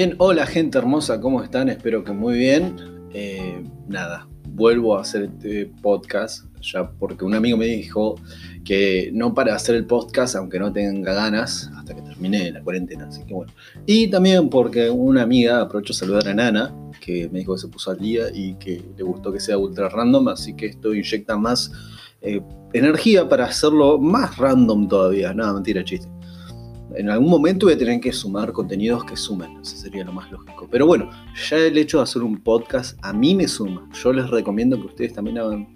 Bien, hola gente hermosa, ¿cómo están? Espero que muy bien. Eh, nada, vuelvo a hacer este podcast ya porque un amigo me dijo que no para hacer el podcast aunque no tenga ganas hasta que termine la cuarentena, así que bueno. Y también porque una amiga, aprovecho a saludar a Nana, que me dijo que se puso al día y que le gustó que sea ultra random, así que esto inyecta más eh, energía para hacerlo más random todavía. Nada, mentira, chiste en algún momento voy a tener que sumar contenidos que sumen, eso sería lo más lógico. Pero bueno, ya el hecho de hacer un podcast a mí me suma. Yo les recomiendo que ustedes también hagan,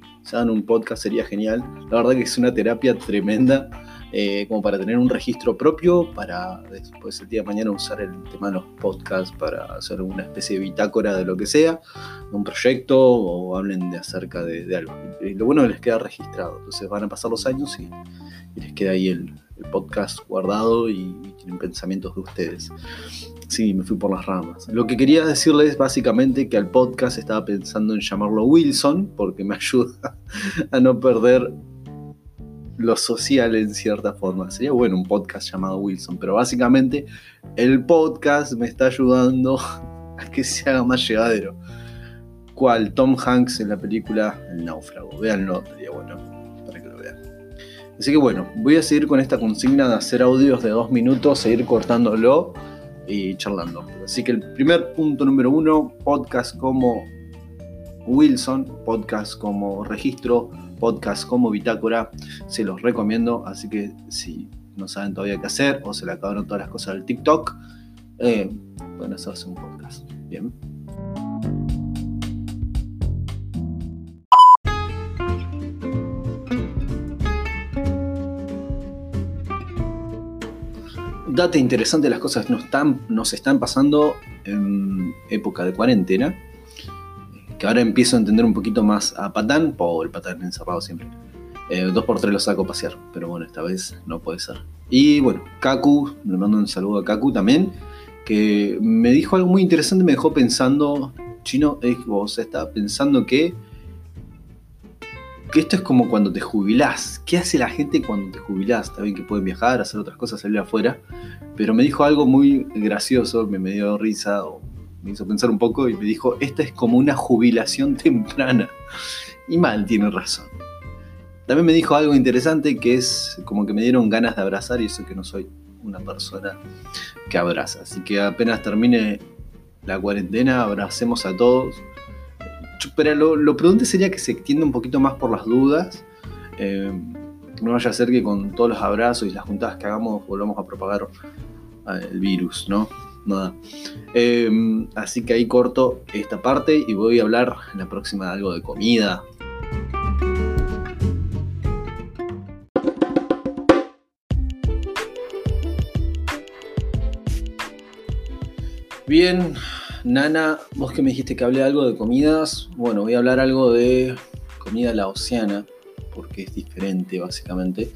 un podcast, sería genial. La verdad que es una terapia tremenda, eh, como para tener un registro propio, para después el día de mañana usar el tema de los podcasts para hacer una especie de bitácora de lo que sea, de un proyecto o hablen de acerca de, algo. Y lo bueno es que les queda registrado, entonces van a pasar los años y les queda ahí el, el podcast guardado y, tienen pensamientos de ustedes. Sí, me fui por las ramas. Lo que quería decirles básicamente que al podcast estaba pensando en llamarlo Wilson porque me ayuda a no perder lo social en cierta forma. Sería bueno un podcast llamado Wilson, pero básicamente el podcast me está ayudando a que se haga más llegadero. ¿Cuál? Tom Hanks en la película El náufrago. Véanlo, sería bueno. Así que bueno, voy a seguir con esta consigna de hacer audios de dos minutos, seguir cortándolo y charlando. Así que el primer punto número uno, podcast como Wilson, podcast como registro, podcast como bitácora, se los recomiendo. Así que si no saben todavía qué hacer o se le acabaron todas las cosas del TikTok, eh, bueno, eso hace un podcast. Bien. Data interesante, las cosas nos están, nos están pasando en época de cuarentena. Que ahora empiezo a entender un poquito más a Patán, pobre Patán encerrado siempre. Eh, dos por tres lo saco a pasear, pero bueno, esta vez no puede ser. Y bueno, Kaku, le mando un saludo a Kaku también, que me dijo algo muy interesante, me dejó pensando, chino, vos estaba pensando que que esto es como cuando te jubilás. ¿Qué hace la gente cuando te jubilás? Está bien que pueden viajar, hacer otras cosas, salir afuera, pero me dijo algo muy gracioso, me, me dio risa o me hizo pensar un poco y me dijo, esta es como una jubilación temprana. Y mal, tiene razón. También me dijo algo interesante que es como que me dieron ganas de abrazar y eso que no soy una persona que abraza. Así que apenas termine la cuarentena, abracemos a todos pero lo, prudente sería que se extienda un poquito más por las dudas. Eh, no vaya a ser que con todos los abrazos y las juntadas que hagamos volvamos a propagar eh, el virus, ¿no? Nada. Eh, así que ahí corto esta parte y voy a hablar en la próxima de algo de comida. Bien, Nana, vos que me dijiste que hablé algo de comidas, bueno, voy a hablar algo de comida laosiana, porque es diferente básicamente.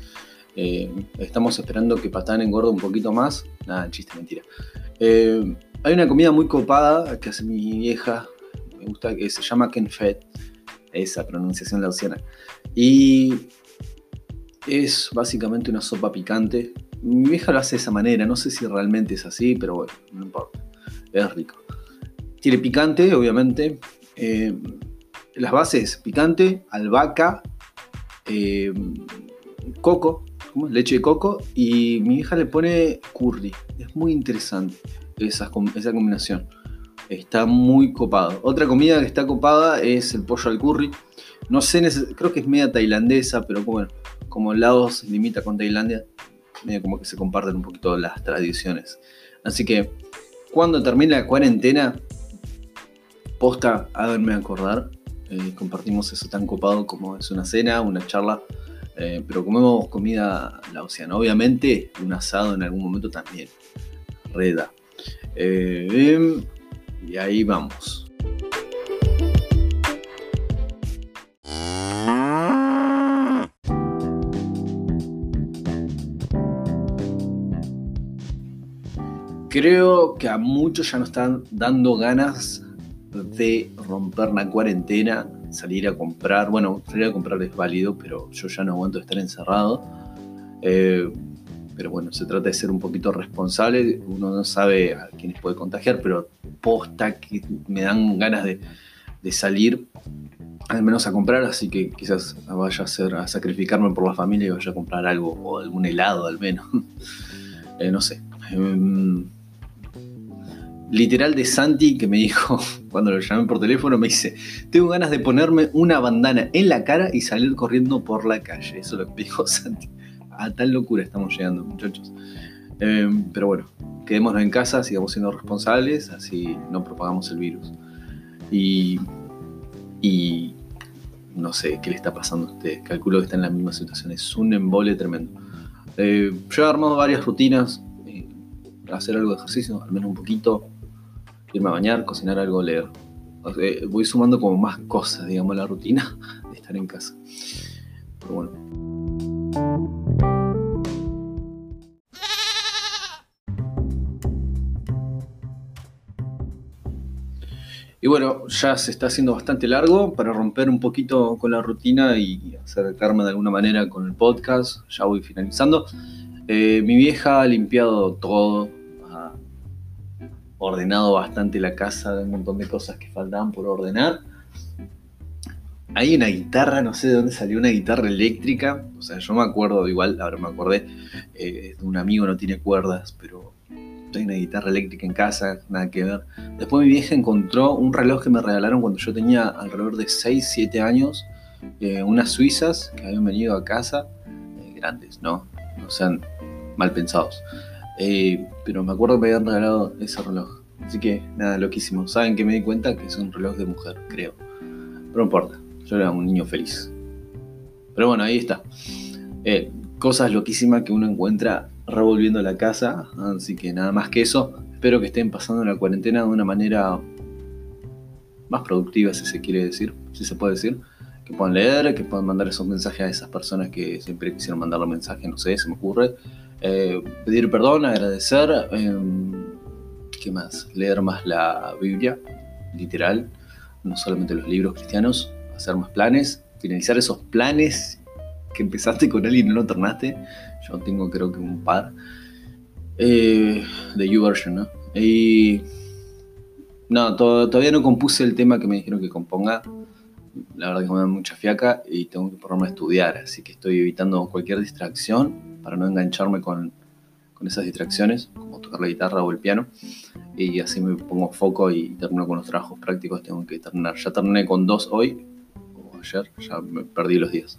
Eh, estamos esperando que Patán engorde un poquito más. Nada, chiste, mentira. Eh, hay una comida muy copada que hace mi vieja, me gusta, que se llama Kenfet, esa pronunciación laosiana. Y es básicamente una sopa picante. Mi vieja lo hace de esa manera, no sé si realmente es así, pero bueno, no importa. Es rico. Tiene picante, obviamente. Eh, las bases, picante, albahaca, eh, coco, leche de coco y mi hija le pone curry. Es muy interesante esa, esa combinación. Está muy copado. Otra comida que está copada es el pollo al curry. No sé, creo que es media tailandesa, pero bueno, como Laos limita con Tailandia, medio como que se comparten un poquito las tradiciones. Así que cuando termine la cuarentena, posta, háganme acordar. Eh, compartimos eso tan copado como es una cena, una charla. Eh, pero comemos comida laosiana. Obviamente, un asado en algún momento también. Reda. Eh, y ahí vamos. Creo que a muchos ya nos están dando ganas de romper la cuarentena, salir a comprar. Bueno, salir a comprar es válido, pero yo ya no aguanto estar encerrado. Eh, pero bueno, se trata de ser un poquito responsable. Uno no sabe a quiénes puede contagiar, pero posta que me dan ganas de, salir, al menos a comprar, así que quizás vaya a, hacer, a sacrificarme por la familia y vaya a comprar algo, o algún helado al menos. Eh, no sé. Em, literal de Santi que me dijo, cuando lo llamé por teléfono, me dice, tengo ganas de ponerme una bandana en la cara y salir corriendo por la calle. Eso es lo que dijo Santi a tal locura estamos llegando, muchachos. Em, pero bueno, quedémonos en casa, sigamos siendo responsables, así no propagamos el virus. Y, no sé qué le está pasando a usted. Calculo que está en la misma situación. Es un embole tremendo. Eh, yo he armado varias rutinas. Eh, hacer algo de ejercicio, al menos un poquito. Irme a bañar, cocinar algo, leer. voy sumando como más cosas, digamos, a la rutina de estar en casa. Pero bueno. Y bueno, ya se está haciendo bastante largo para romper un poquito con la rutina y acercarme de alguna manera con el podcast. Ya voy finalizando. Eh, mi vieja ha limpiado todo, ordenado bastante la casa, un montón de cosas que faltaban por ordenar. Hay una guitarra, no sé de dónde salió una guitarra eléctrica. O sea, yo me acuerdo, igual, ahora me acordé, eh, un amigo no tiene cuerdas, pero hay una guitarra eléctrica en casa, nada que ver. Después mi vieja encontró un reloj que me regalaron cuando yo tenía alrededor de 6, 7 años, eh, unas suizas que habían venido a casa, eh, grandes, ¿no? No sean mal pensados. Eh, pero me acuerdo que me habían regalado ese reloj. Así que nada, loquísimo. Saben que me di cuenta que es un reloj de mujer, creo. Pero no importa, yo era un niño feliz. Pero bueno, ahí está. cosas loquísimas que uno encuentra revolviendo la casa. Así que nada más que eso. Espero que estén pasando la cuarentena de una manera más productiva, si se quiere decir, si se puede decir. Que puedan leer, que puedan mandar esos mensajes a esas personas que siempre quisieron mandar los mensajes, no sé, se me ocurre. Eh, pedir perdón, agradecer. Em, ¿Qué más? Leer más la Biblia, literal, no solamente los libros cristianos, hacer más planes, finalizar esos planes que empezaste con él y no lo terminaste. Yo tengo creo que un par. Eh, de YouVersion, ¿no? Y... No, todavía no compuse el tema que me dijeron que componga. La verdad que me da mucha fiaca y tengo que ponerme a estudiar, así que estoy evitando cualquier distracción para no engancharme con, con esas distracciones, como tocar la guitarra o el piano. Y así me pongo foco y termino con los trabajos prácticos. Tengo que terminar. Ya terminé con dos hoy, o ayer, ya me perdí los días.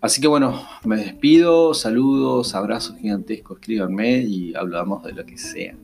Así que bueno, me despido, saludos, abrazos gigantescos, escríbanme y hablamos de lo que sea.